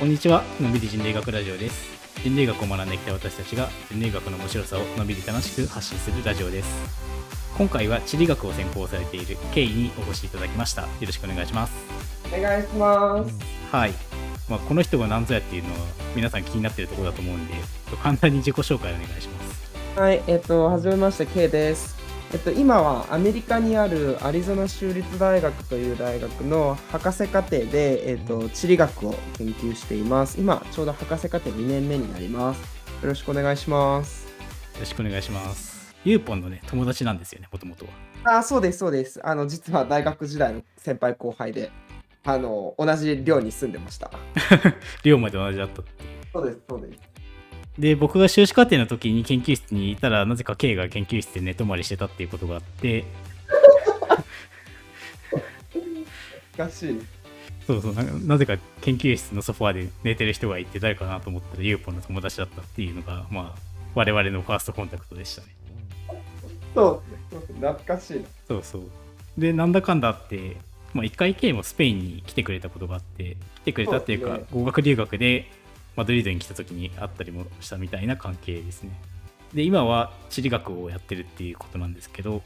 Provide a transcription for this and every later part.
こんにちは、のびり人類学ラジオです。人類学を学んできた私たちが人類学の面白さをのびり楽しく発信するラジオです。今回は地理学を専攻されているケイにお越しいただきました。よろしくお願いします。お願いします。はい。まあ、この人が何ぞやっていうのは皆さん気になっているところだと思うんで、簡単に自己紹介お願いします。はい、えっと、はじめまして、K です。えっと、今はアメリカにあるアリゾナ州立大学という大学の博士課程で、えっと、地理学を研究しています。今、ちょうど博士課程2年目になります。よろしくお願いします。よろしくお願いします。ユーポンのね、友達なんですよね、もともとは。あ、そうです、そうです。あの、実は大学時代の先輩後輩で、あの、同じ寮に住んでました。寮まで同じだったっていう。そうです、そうです。で、僕が修士課程の時に研究室にいたら、なぜか K が研究室で寝泊まりしてたっていうことがあって、難しい。そうそうな、なぜか研究室のソファーで寝てる人がいて、誰かなと思ったら、ユーポンの友達だったっていうのが、まあ、我々のファーストコンタクトでしたね。そうですね。懐かしいな。そうそう。で、なんだかんだあって、まあ、一回 K もスペインに来てくれたことがあって、来てくれたっていうかそうで、語学留学でマドリードに来た時に会ったりもしたみたいな関係ですね。で、今は地理学をやってるっていうことなんですけど、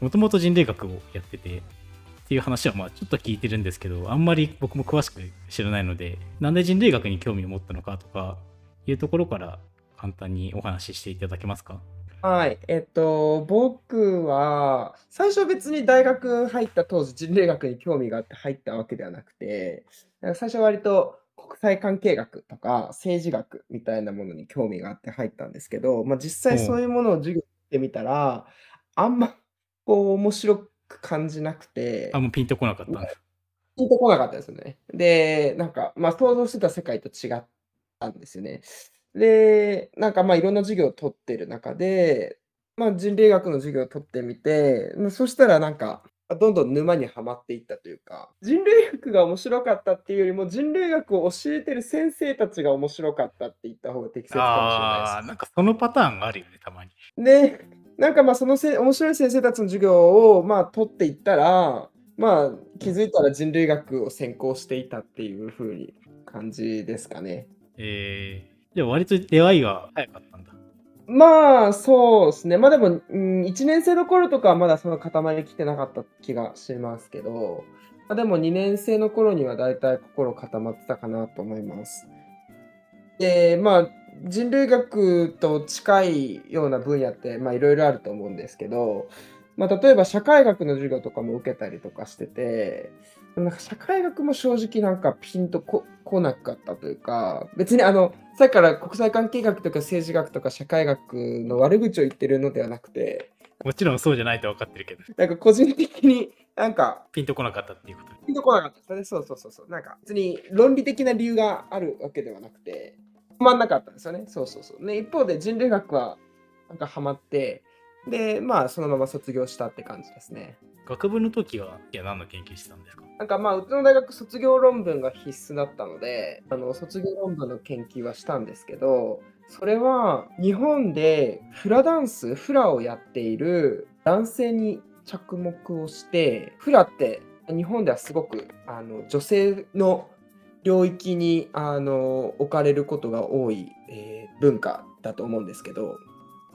もともと人類学をやってて、っていう話はまあちょっと聞いてるんですけど、あんまり僕も詳しく知らないので、なんで人類学に興味を持ったのかとかいうところから簡単にお話ししていただけますか？はい、えっと、僕は、最初別に大学入った当時人類学に興味があって入ったわけではなくて、なんか最初割と国際関係学とか政治学みたいなものに興味があって入ったんですけど、まあ、実際そういうものを授業してみたら、あんまこう面白く感じなくて、あ、もうピンとこなかった。ピンとこなかったですよね。で、なんか、まあ、想像してた世界と違ったんですよね。で、なんか、まあ、いろんな授業を取ってる中で、まあ、人類学の授業を取ってみて、まあそしたらなんか、どんどん沼にはまっていったというか、人類学が面白かったっていうよりも、人類学を教えてる先生たちが面白かったって言った方が適切かもしれないですああー、なんかそのパターンがあるよね、たまに。で、なんかまあそのせ面白い先生たちの授業をまあ取っていったら、まあ気づいたら人類学を専攻していたっていう風に感じですかね。えー、でも割と出会いが早かったんだ。まあそうですね。まあでも、うん、1年生の頃とかはまだその塊来てなかった気がしますけど、まあ、でも2年生の頃にはだいたい心固まってたかなと思います。で、まあ人類学と近いような分野ってまあいろいろあると思うんですけど、まあ、例えば社会学の授業とかも受けたりとかしてて、なんか社会学も正直なんかピンとこ来なかったというか、別にあの、さっきから国際関係学とか政治学とか社会学の悪口を言ってるのではなくて、もちろんそうじゃないと分かってるけど、なんか個人的になんかピンとこなかったっていうこと。ピンとこなかったで。そうそうそうそう。なんか別に論理的な理由があるわけではなくて、ハマんなかったんですよね。そうそうそう。ね、一方で人類学はなんかハマって、で、まあそのまま卒業したって感じですね。学部の時は、いや、何の研究してたんですか？なんかまあうちの大学卒業論文が必須だったので、あの卒業論文の研究はしたんですけど、それは日本でフラダンス、フラをやっている男性に着目をして、フラって日本ではすごくあの女性の領域にあの置かれることが多い、えー文化だと思うんですけど、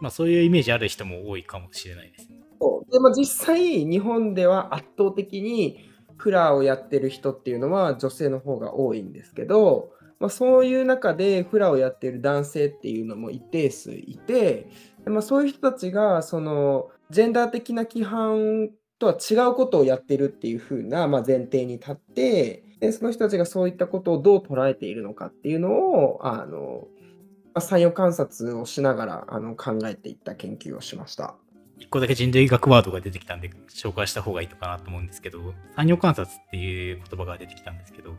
まあそういうイメージある人も多いかもしれないですね。そうでも実際日本では圧倒的にフラーをやってる人っていうのは女性の方が多いんですけど、まあ、そういう中でフラをやってる男性っていうのも一定数いて、まあ、そういう人たちがそのジェンダー的な規範とは違うことをやってるっていう風な、まあ、前提に立ってでその人たちがそういったことをどう捉えているのかっていうのをあの、あ、参与観察をしながらあの考えていった研究をしました。一個だけ人類学ワードが出てきたんで紹介した方がいいのかなと思うんですけど、参与観察っていう言葉が出てきたんですけど、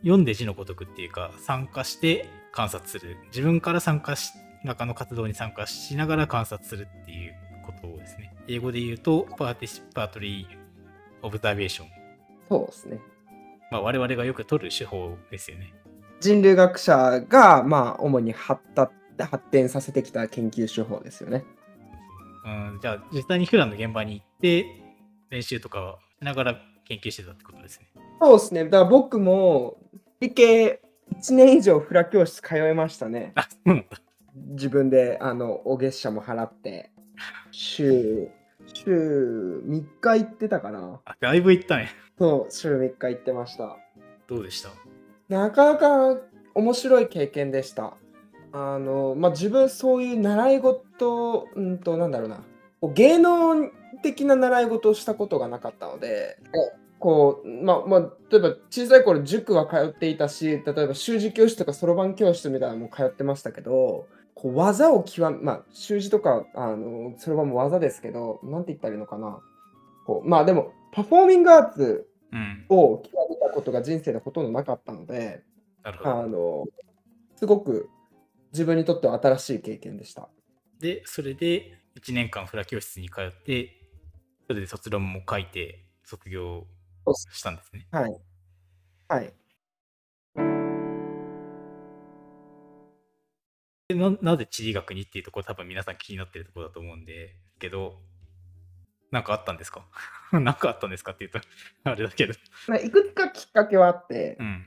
読んで字のごとくっていうか、参加して観察する。自分から参加し、中の活動に参加しながら観察するっていうことをですね。英語で言うと、 participatory observation。そうですね。まあ我々がよく取る手法ですよね。人類学者が、まあ、主に発達発展させてきた研究手法ですよね。うん、じゃあ実際にフランの現場に行って練習とかをしながら研究してたってことですね。そうですね。だから僕も理系1年以上フラ教室通いましたね。自分であのお月謝も払って、週、週3日行ってたかな。あ、だいぶ行ったね。そう、週3日行ってました。どうでした？なかなか面白い経験でした。あの、まあ、自分そういう習い事、うんと、なんだろうな。こう芸能的な習い事をしたことがなかったので、こう、まあ、まあ、例えば小さい頃塾は通っていたし、例えば習字教室とかそろばん教室みたいなのも通ってましたけど、こう技を極め、まあ、習字とか、あの、そろばんも技ですけど、なんて言ったらいいのかな。こう、まあでも、パフォーミングアーツうん。を極めたことが人生でほとんどなかったので、なるほど。あの、すごく自分にとっては新しい経験でした。で、それで1年間フラ教室に通って、それで卒論も書いて卒業したんですね。はい。はい。でななぜ地理学にっていうところ多分皆さん気になってるところだと思うんで、けど、なんかあったんですか？なんかあったんですかって言うと、あれだけど。まあいくつかきっかけはあってう、ん。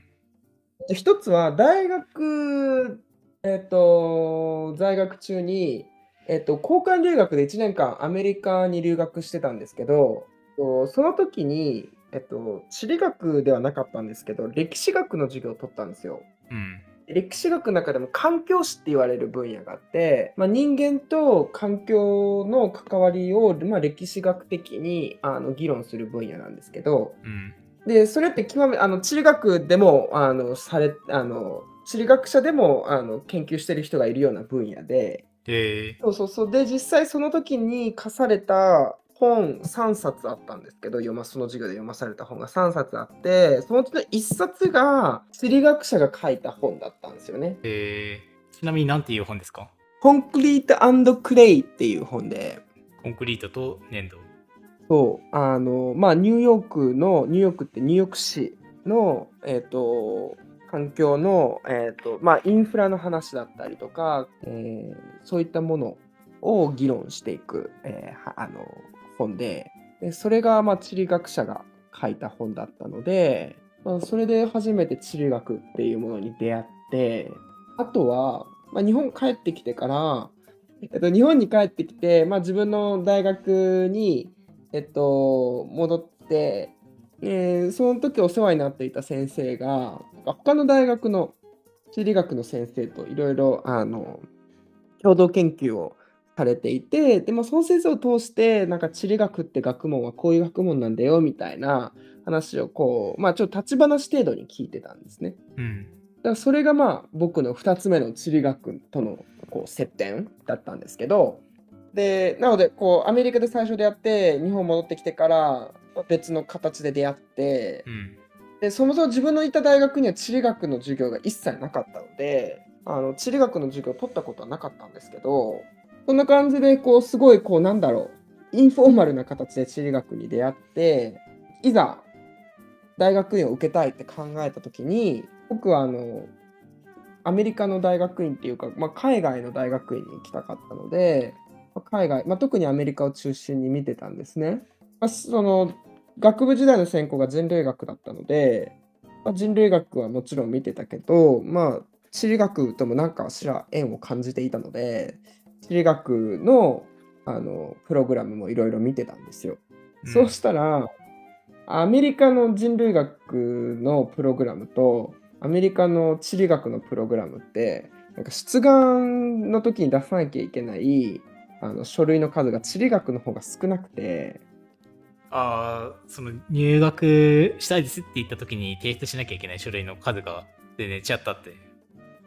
一つは大学、えっと、在学中に、えっと、交換留学で1年間アメリカに留学してたんですけど、とその時に、えっと、地理学ではなかったんですけど、歴史学の授業を取ったんですよ。うん。歴史学の中でも環境史って言われる分野があって、まあ、人間と環境の関わりを、まあ、歴史学的にあの議論する分野なんですけどうん。でそれって極めあの地理学でもあのされあの地理学者でもあの研究してる人がいるような分野で。で、そうそうそう。で実際その時に課された本3冊あったんですけど読まその授業で読まされた本が3冊あってそのうちの1冊が地理学者が書いた本だったんですよね。えー、ちなみに何ていう本ですか？コンクリートクレイっていう本で、コンクリートと粘土。そう、あの、まあ、ニューヨークの、ニューヨークってニューヨーク市の、えっ、と、環境の、えっ、と、まあ、インフラの話だったりとか、えーそういったものを議論していく、えーはあの、本で、でそれが、まあ、地理学者が書いた本だったので、まあ、それで初めて地理学っていうものに出会って、あとは、まあ、日本帰ってきてから、えっと、日本に帰ってきて、まあ、自分の大学に、えっと、戻って、えーその時お世話になっていた先生が、他の大学の地理学の先生といろいろ、共同研究をされていて、でもその先生を通して、なんか地理学って学問はこういう学問なんだよ、みたいな話をこう、まあちょっと立ち話程度に聞いてたんですね。うん。だからそれがまあ僕の2つ目の地理学とのこう接点だったんですけどでなのでこうアメリカで最初出会って日本戻ってきてから別の形で出会ってうん。でそもそも自分のいた大学には地理学の授業が一切なかったのであの地理学の授業を取ったことはなかったんですけどそんな感じでこうすごいこうなんだろうインフォーマルな形で地理学に出会っていざ大学院を受けたいって考えた時に僕はあのアメリカの大学院っていうか、まあ、海外の大学院に行きたかったので、ま海外、まあ、特にアメリカを中心に見てたんですね。まあ、その学部時代の専攻が人類学だったので、まあ、人類学はもちろん見てたけど、まあ、地理学とも何かしら縁を感じていたので地理学のあのプログラムもいろいろ見てたんですよ。うんそうしたらアメリカの人類学のプログラムとアメリカの地理学のプログラムってなんか出願の時に出さなきゃいけないあの書類の数が地理学の方が少なくてああ、その入学したいですって言った時に提出しなきゃいけない書類の数が全然違ったって。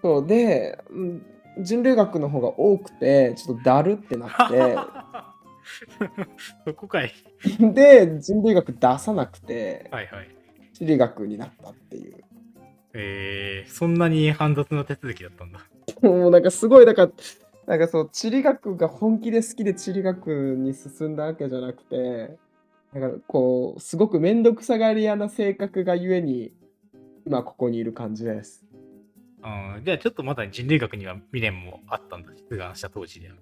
そうでうん人類学の方が多くてちょっとだるってなって そこかい。で人類学出さなくてはいはい。地理学になったっていうえー、そんなに煩雑な手続きだったんだ。もうなんかすごいだからなんかそう地理学が本気で好きで地理学に進んだわけじゃなくてなんかこうすごく面倒くさがり屋な性格がゆえに今ここにいる感じです。うん、じゃあちょっとまだ人類学には未練もあったんだ。出願した当時では。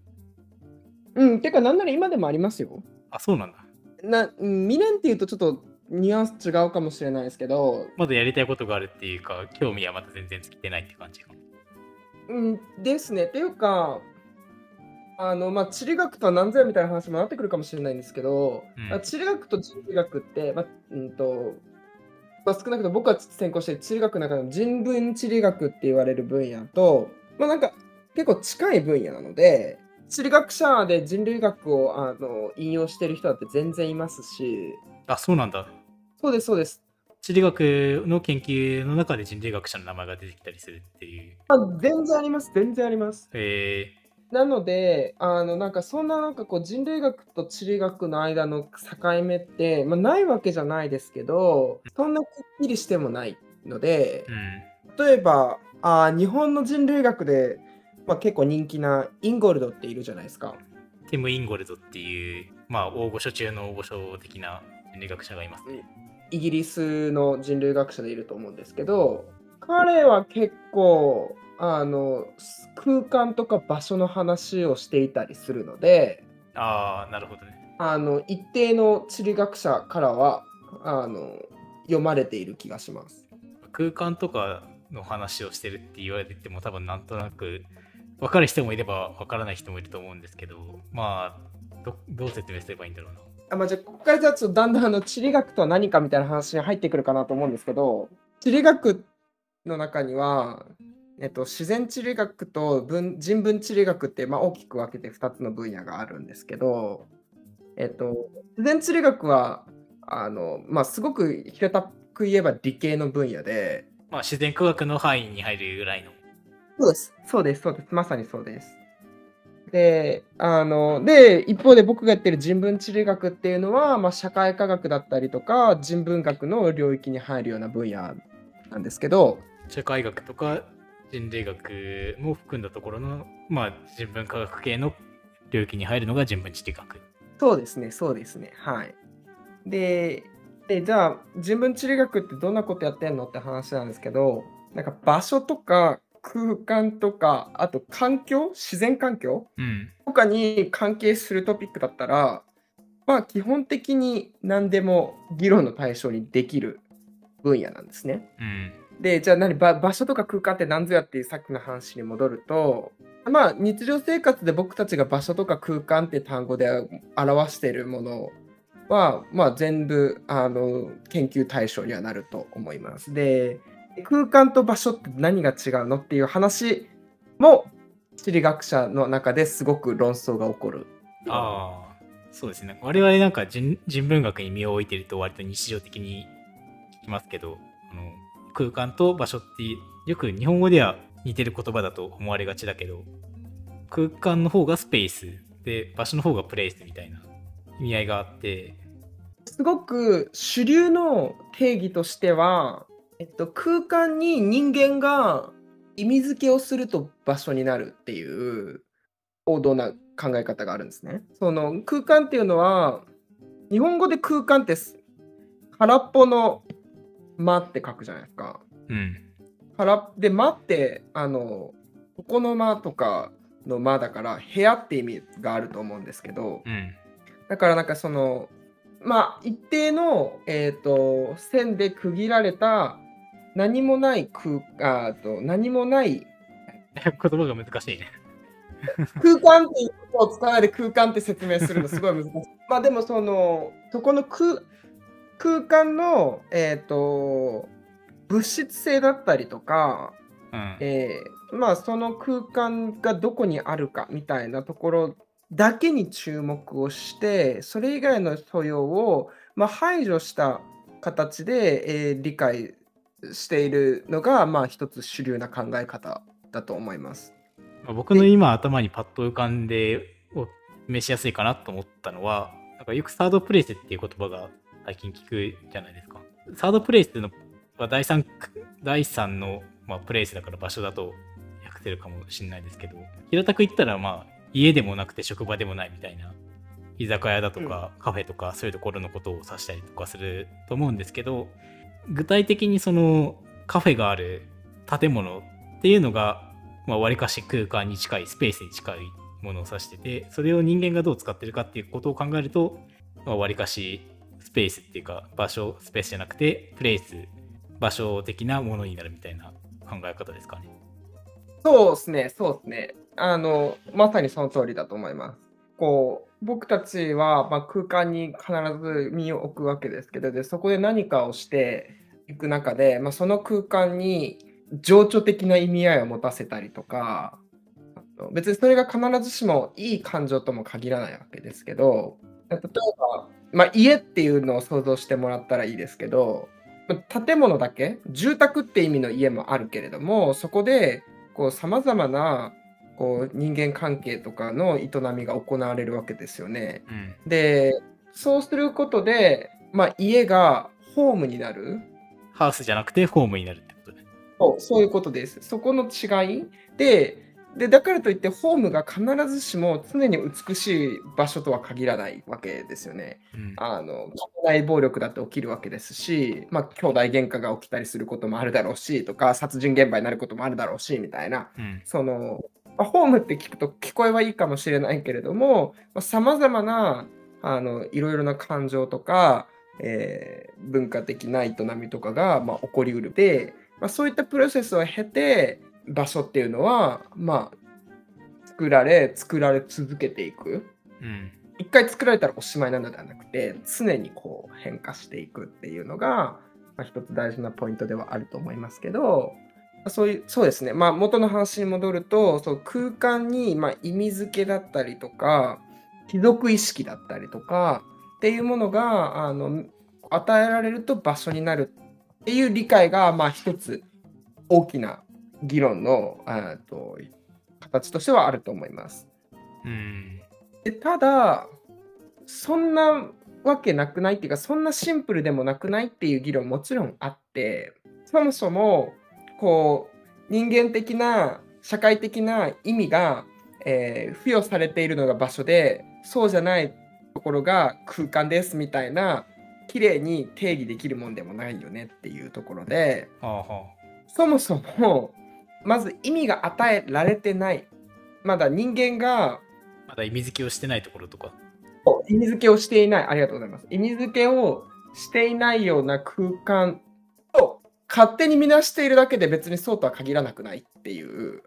うん、てかなんなら今でもありますよ。あ、そうなんだ。なうん未練っていうとちょっとニュアンス違うかもしれないですけど、まだやりたいことがあるっていうか、興味はまた全然尽きてないって感じか。うんですね。っていうか、あの、まあ、地理学とは何ぞやみたいな話もなってくるかもしれないんですけど、うん地理学と人類学って、まあ、うんと、まあ、少なくとも僕が専攻している地理学の中の人文地理学って言われる分野と、まあ、なんか結構近い分野なので、地理学者で人類学をあの引用してる人だって全然いますし、あ、そうなんだ。そうです、そうです。地理学の研究の中で人類学者の名前が出てきたりするっていう。あ全然あります、全然あります。えなので、あの、なんかそんななんかこう人類学と地理学の間の境目って、まあ、ないわけじゃないですけど、そんなくっきりしてもないのでー、、うん。例えば、あ日本の人類学で、まあ、結構人気なインゴルドっているじゃないですか。ティム・インゴルドっていう、まあ、大御所中の大御所的な人類学者がいますね。イギリスの人類学者でいると思うんですけど、彼は結構、あの、空間とか場所の話をしていたりするので、ああ、なるほどね。あの一定の地理学者からはあの読まれている気がします。空間とかの話をしてるって言われても多分なんとなく分かる人もいれば分からない人もいると思うんですけど、まあ、どどう説明すればいいんだろうな。あまあ、じゃあここからじゃあちょっとだんだんあの地理学とは何かみたいな話に入ってくるかなと思うんですけど地理学の中には、えっと、自然地理学と文人文地理学って、まあ、大きく分けて2つの分野があるんですけど、えっと、自然地理学はあの、まあ、すごく平たく言えば理系の分野でまあ、自然科学の範囲に入るぐらいの。そうです。そうです、そうです。まさにそうです。で、あの、で、一方で僕がやってる人文地理学っていうのは、まあ、社会科学だったりとか、人文学の領域に入るような分野なんですけど、社会学とか人類学も含んだところの、まあ、人文科学系の領域に入るのが人文地理学。そうですね、そうですね。はい。で、でじゃあ、人文地理学ってどんなことやってんのって話なんですけど、なんか場所とか空間とか、あと環境、自然環境うん。とかに関係するトピックだったら、まあ基本的に何でも議論の対象にできる分野なんですね。うん。で、じゃあ何場所とか空間って何ぞやっていうさっきの話に戻ると、まあ日常生活で僕たちが場所とか空間って単語で表しているものは、まあ全部あの研究対象にはなると思います。で、空間と場所って何が違うのっていう話も地理学者の中ですごく論争が起こる。ああ、そうですね。我々なんか人人文学に身を置いてると割と日常的に聞きますけど、あの空間と場所ってよく日本語では似てる言葉だと思われがちだけど、空間の方がスペースで場所の方がプレイスみたいな意味合いがあって、すごく主流の定義としては、えっと、空間に人間が意味付けをすると場所になるっていう王道な考え方があるんですね。その空間っていうのは日本語で空間って空っぽの間って書くじゃないですか。うん。空で間ってあの床の間とかの間だから部屋って意味があると思うんですけど、うん。だからなんかそのまあ一定の、えー、と線で区切られた何もない空あーと何もない 言葉が難しいね。空間っていうことを使わないで空間って説明するのすごい難しい。まあでもそのそこの空空間のえっ、と物質性だったりとか、うん。えーまあその空間がどこにあるかみたいなところだけに注目をしてそれ以外の素養を、まあ、排除した形で、えー理解しているのが、まあ、一つ主流な考え方だと思います。まあ僕の今頭にパッと浮かんでを示しやすいかなと思ったのは、なんかよくサードプレイスっていう言葉が最近聞くじゃないですか。サードプレイスっていうのは第三第三の、まあ、プレイスだから場所だと訳せるかもしれないですけど、平たく言ったらまあ家でもなくて職場でもないみたいな居酒屋だとかカフェとかそういうところのことを指したりとかすると思うんですけど、具体的にそのカフェがある建物っていうのがまあ、割かし空間に近いスペースに近いものを指しててそれを人間がどう使ってるかっていうことを考えると、まあ、割かしスペースっていうか場所スペースじゃなくてプレイス場所的なものになるみたいな考え方ですかね。そうですね、そうですね。あの、まさにその通りだと思います。こう、僕たちは、まあ、空間に必ず身を置くわけですけど、でそこで何かをしていく中で、まあ、その空間に情緒的な意味合いを持たせたりとか、別にそれが必ずしもいい感情とも限らないわけですけど、例えば、まあ、家っていうのを想像してもらったらいいですけど、建物だけ、住宅って意味の家もあるけれども、そこでさまざまなこう人間関係とかの営みが行われるわけですよね。うん、で、そうすることで、まあ、家がホームになる。ハウスじゃなくてホームになるってことね。そうそういうことです。そこの違いで、でだからといってホームが必ずしも常に美しい場所とは限らないわけですよね。うん、あの内暴力だって起きるわけですし、まあ、兄弟喧嘩が起きたりすることもあるだろうしとか殺人現場になることもあるだろうしみたいな、うん、その、まあ、ホームって聞くと聞こえはいいかもしれないけれどもさまざ、まなあのいろいろな感情とか、えー、文化的な営みとかが、まあ、起こりうる。で、まあ、そういったプロセスを経て場所っていうのは、まあ、作られ、作られ続けていく。うん、一回作られたらおしまいなのではなくて、常にこう変化していくっていうのが、まあ、一つ大事なポイントではあると思いますけど、そういう、そうですね。まあ、元の話に戻ると、そう空間に、まあ、意味付けだったりとか、貴族意識だったりとか、っていうものが、あの、与えられると場所になるっていう理解が、まあ、一つ大きな議論のあと形としてはあると思います。うんでただそんなわけなくないっていうかそんなシンプルでもなくないっていう議論もちろんあってそもそもこう人間的な社会的な意味が、えー、付与されているのが場所でそうじゃないところが空間ですみたいな綺麗に定義できるもんでもないよねっていうところで、はあはあ、そもそもまず意味が与えられてない。まだ人間が。まだ意味付けをしてないところとか。意味付けをしていない。ありがとうございます。意味付けをしていないような空間を勝手に見なしているだけで別にそうとは限らなくないっていう。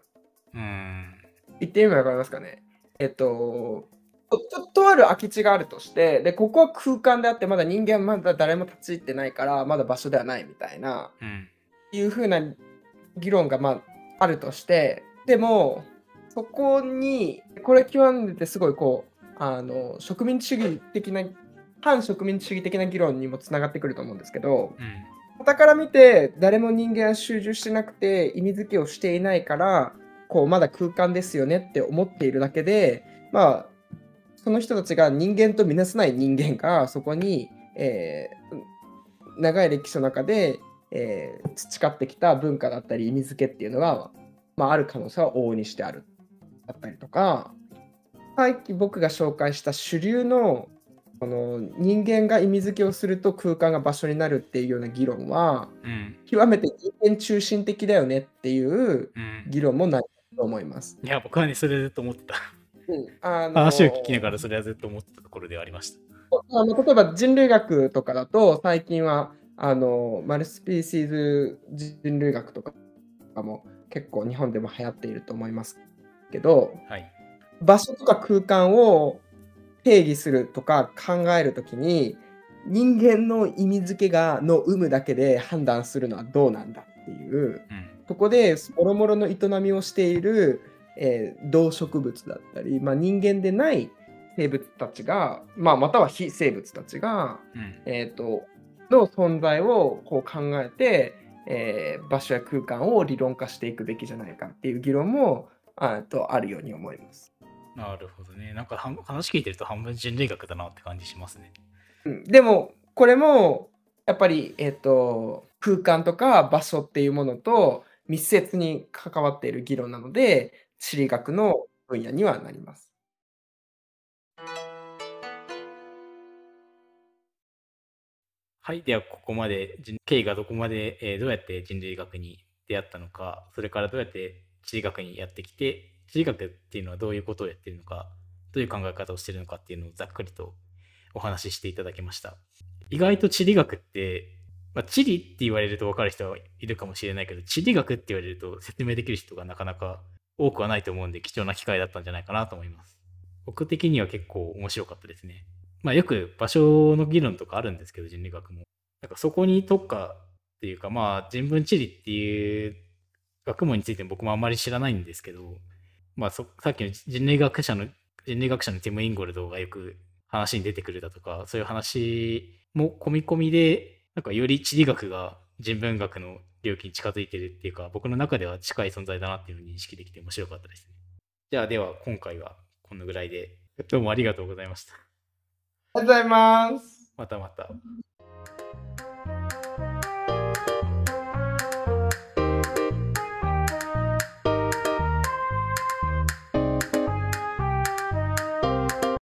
うん。言ってみれば分かりますかね。えっと、ちょっとある空き地があるとして、で、ここは空間であって、まだ人間まだ誰も立ち入ってないから、まだ場所ではないみたいな、うん、いうふうな議論が、まあ、あるとして、でも、そこに、これ極めてすごいこう、あの、植民地主義的な、反植民地主義的な議論にもつながってくると思うんですけど、うん、から見て、誰も人間は集中してなくて、意味付けをしていないから、こう、まだ空間ですよねって思っているだけで、まあ、その人たちが人間とみなせない人間が、そこに、えー、長い歴史の中でえー、培ってきた文化だったり意味付けっていうのが、まあ、ある可能性は往々にしてあるだったりとかさっき僕が紹介した主流のこの人間が意味付けをすると空間が場所になるっていうような議論は、うん、極めて人間中心的だよねっていう議論もないと思います。いや僕はねそれずっと思ってた。うん、あの話を聞きながらそれはずっと思ってたところではありました。あの例えば人類学とかだと最近はあのマルスピーシーズ人類学とかも結構日本でも流行っていると思いますけど、はい、場所とか空間を定義するとか考えるときに人間の意味付けがの有無だけで判断するのはどうなんだっていう、うん、そこでもろもろの営みをしている、えー、動植物だったり、まあ、人間でない生物たちが、まあ、または非生物たちが、うん、えーとの存在をこう考えて、えー、場所や空間を理論化していくべきじゃないかっていう議論もあとあるように思います。なるほどね。なんか話聞いてると半分人類学だなって感じしますね。うん、でもこれもやっぱり、えーと、空間とか場所っていうものと密接に関わっている議論なので地理学の分野にはなります。はい。では、ここまで、経緯がどこまで、えー、どうやって人類学に出会ったのか、それからどうやって地理学にやってきて、地理学っていうのはどういうことをやってるのか、どういう考え方をしてるのかっていうのをざっくりとお話ししていただきました。意外と地理学って、まあ、地理って言われると分かる人はいるかもしれないけど、地理学って言われると説明できる人がなかなか多くはないと思うんで、貴重な機会だったんじゃないかなと思います。僕的には結構面白かったですね。まあよく場所の議論とかあるんですけど、人類学も。なんかそこに特化っていうか、まあ人文地理っていう学問について僕もあんまり知らないんですけど、まあそさっきの人類学者の、人類学者のティム・インゴルドがよく話に出てくるだとか、そういう話も込み込みで、なんかより地理学が人文学の領域に近づいてるっていうか、僕の中では近い存在だなっていうのを認識できて面白かったですね。じゃあでは今回はこのぐらいで、どうもありがとうございました。りがとうございます。またまた。